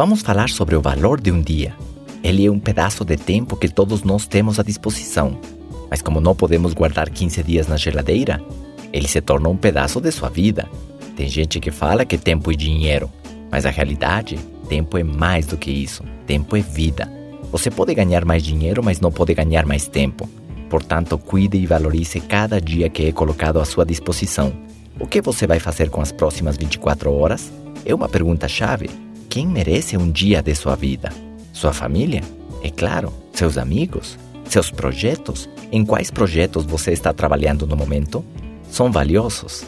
Vamos falar sobre o valor de um dia. Ele é um pedaço de tempo que todos nós temos à disposição. Mas como não podemos guardar 15 dias na geladeira, ele se torna um pedaço de sua vida. Tem gente que fala que tempo é dinheiro, mas a realidade, tempo é mais do que isso. Tempo é vida. Você pode ganhar mais dinheiro, mas não pode ganhar mais tempo. Portanto, cuide e valorize cada dia que é colocado à sua disposição. O que você vai fazer com as próximas 24 horas? É uma pergunta-chave quem merece um dia de sua vida? Sua família? É claro, seus amigos? Seus projetos? Em quais projetos você está trabalhando no momento? São valiosos?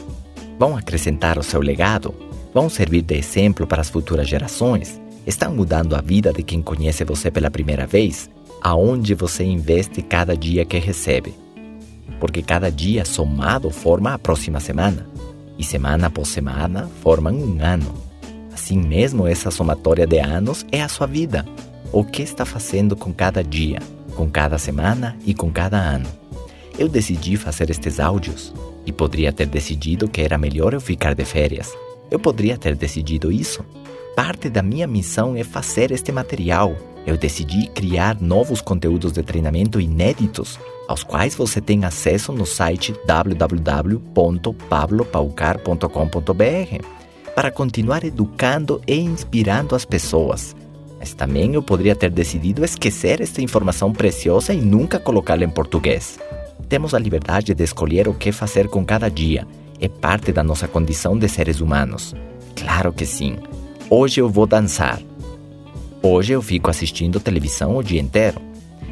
Vão acrescentar o seu legado? Vão servir de exemplo para as futuras gerações? Estão mudando a vida de quem conhece você pela primeira vez? Aonde você investe cada dia que recebe? Porque cada dia somado forma a próxima semana, e semana após semana formam um ano. Assim mesmo, essa somatória de anos é a sua vida. O que está fazendo com cada dia, com cada semana e com cada ano? Eu decidi fazer estes áudios e poderia ter decidido que era melhor eu ficar de férias. Eu poderia ter decidido isso. Parte da minha missão é fazer este material. Eu decidi criar novos conteúdos de treinamento inéditos, aos quais você tem acesso no site www.pablopaucar.com.br para continuar educando e inspirando as pessoas. Mas também eu poderia ter decidido esquecer esta informação preciosa e nunca colocá-la em português. Temos a liberdade de escolher o que fazer com cada dia. É parte da nossa condição de seres humanos. Claro que sim. Hoje eu vou dançar. Hoje eu fico assistindo televisão o dia inteiro.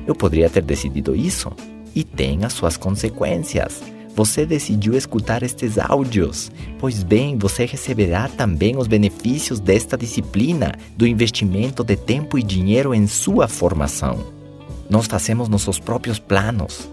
Eu poderia ter decidido isso. E tem as suas consequências você decidiu escutar estes áudios. Pois bem, você receberá também os benefícios desta disciplina, do investimento de tempo e dinheiro em sua formação. Nós fazemos nossos próprios planos.